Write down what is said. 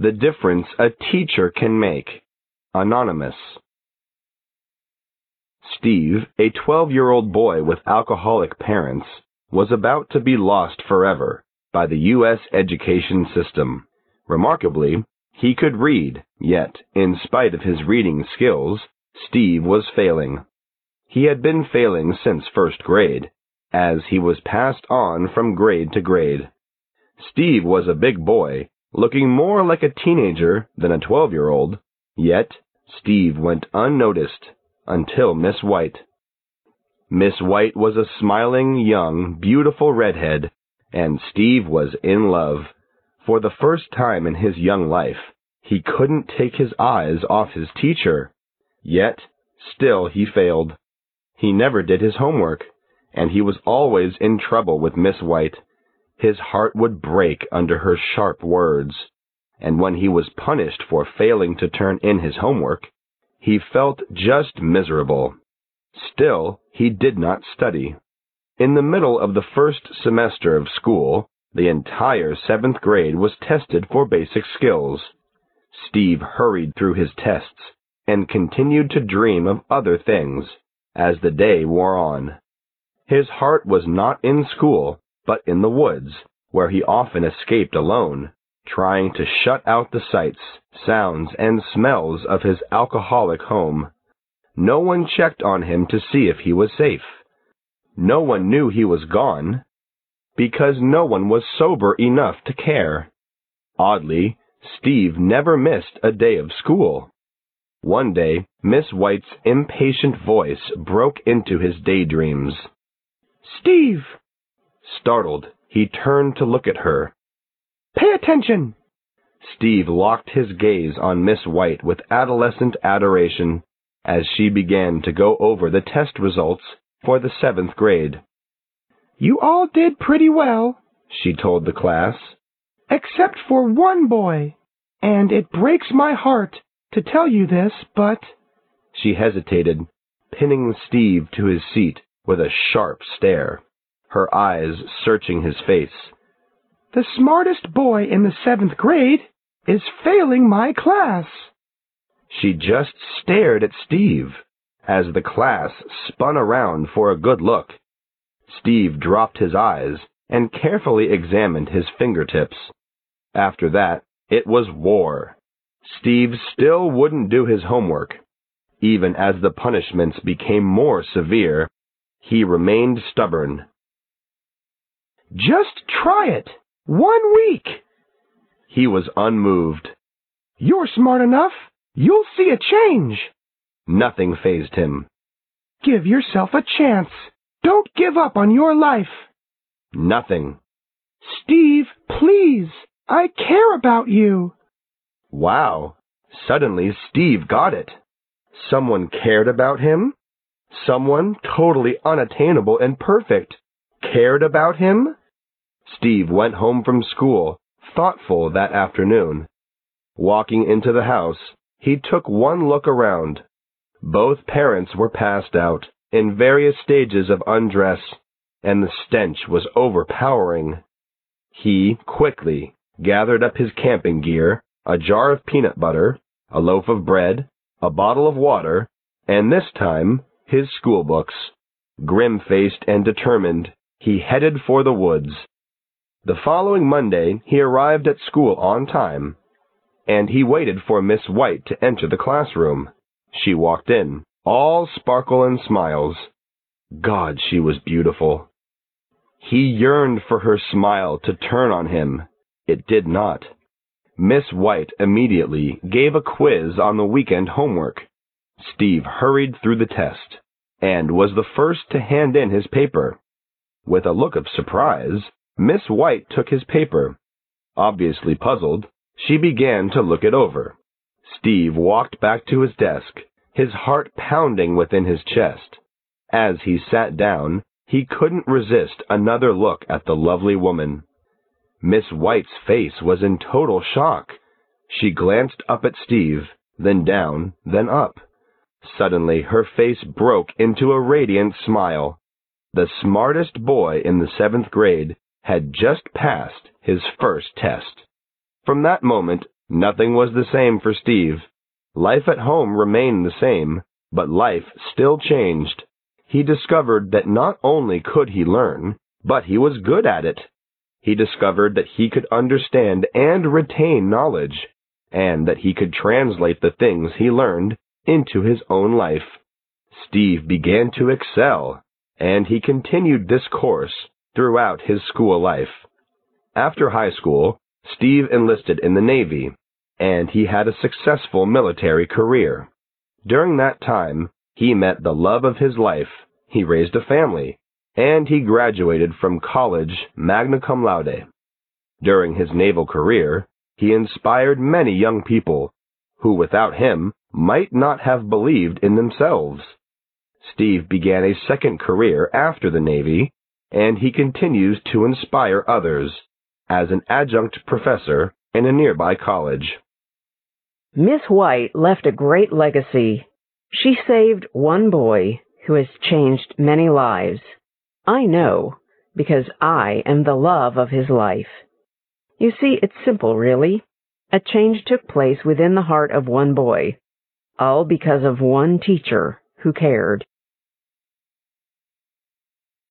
The difference a teacher can make. Anonymous. Steve, a 12 year old boy with alcoholic parents, was about to be lost forever by the U.S. education system. Remarkably, he could read, yet, in spite of his reading skills, Steve was failing. He had been failing since first grade, as he was passed on from grade to grade. Steve was a big boy, looking more like a teenager than a 12 year old, yet Steve went unnoticed until Miss White. Miss White was a smiling, young, beautiful redhead, and Steve was in love. For the first time in his young life, he couldn't take his eyes off his teacher. Yet, still he failed. He never did his homework, and he was always in trouble with Miss White. His heart would break under her sharp words, and when he was punished for failing to turn in his homework, he felt just miserable. Still, he did not study. In the middle of the first semester of school, the entire seventh grade was tested for basic skills. Steve hurried through his tests and continued to dream of other things as the day wore on. His heart was not in school, but in the woods, where he often escaped alone, trying to shut out the sights, sounds, and smells of his alcoholic home. No one checked on him to see if he was safe. No one knew he was gone, because no one was sober enough to care. Oddly, Steve never missed a day of school. One day, Miss White's impatient voice broke into his daydreams. Steve! Startled, he turned to look at her. Pay attention! Steve locked his gaze on Miss White with adolescent adoration as she began to go over the test results for the seventh grade. You all did pretty well, she told the class. Except for one boy. And it breaks my heart to tell you this, but... She hesitated, pinning Steve to his seat with a sharp stare, her eyes searching his face. The smartest boy in the seventh grade is failing my class. She just stared at Steve as the class spun around for a good look. Steve dropped his eyes and carefully examined his fingertips. After that, it was war. Steve still wouldn't do his homework. Even as the punishments became more severe, he remained stubborn. Just try it. One week. He was unmoved. You're smart enough. You'll see a change. Nothing fazed him. Give yourself a chance. Don't give up on your life. Nothing. Steve, please. I care about you. Wow. Suddenly Steve got it. Someone cared about him? Someone totally unattainable and perfect cared about him? Steve went home from school, thoughtful that afternoon. Walking into the house, he took one look around. Both parents were passed out, in various stages of undress, and the stench was overpowering. He quickly gathered up his camping gear, a jar of peanut butter, a loaf of bread, a bottle of water, and this time his school books. Grim-faced and determined, he headed for the woods. The following Monday he arrived at school on time and he waited for Miss White to enter the classroom. She walked in, all sparkle and smiles. God, she was beautiful. He yearned for her smile to turn on him. It did not. Miss White immediately gave a quiz on the weekend homework. Steve hurried through the test and was the first to hand in his paper. With a look of surprise, Miss White took his paper. Obviously puzzled, she began to look it over. Steve walked back to his desk, his heart pounding within his chest. As he sat down, he couldn't resist another look at the lovely woman. Miss White's face was in total shock. She glanced up at Steve, then down, then up. Suddenly her face broke into a radiant smile. The smartest boy in the seventh grade had just passed his first test. From that moment, Nothing was the same for Steve. Life at home remained the same, but life still changed. He discovered that not only could he learn, but he was good at it. He discovered that he could understand and retain knowledge, and that he could translate the things he learned into his own life. Steve began to excel, and he continued this course throughout his school life. After high school, Steve enlisted in the Navy, and he had a successful military career. During that time, he met the love of his life, he raised a family, and he graduated from college magna cum laude. During his naval career, he inspired many young people who without him might not have believed in themselves. Steve began a second career after the Navy, and he continues to inspire others as an adjunct professor in a nearby college. Miss White left a great legacy. She saved one boy who has changed many lives. I know because I am the love of his life. You see, it's simple, really. A change took place within the heart of one boy, all because of one teacher who cared.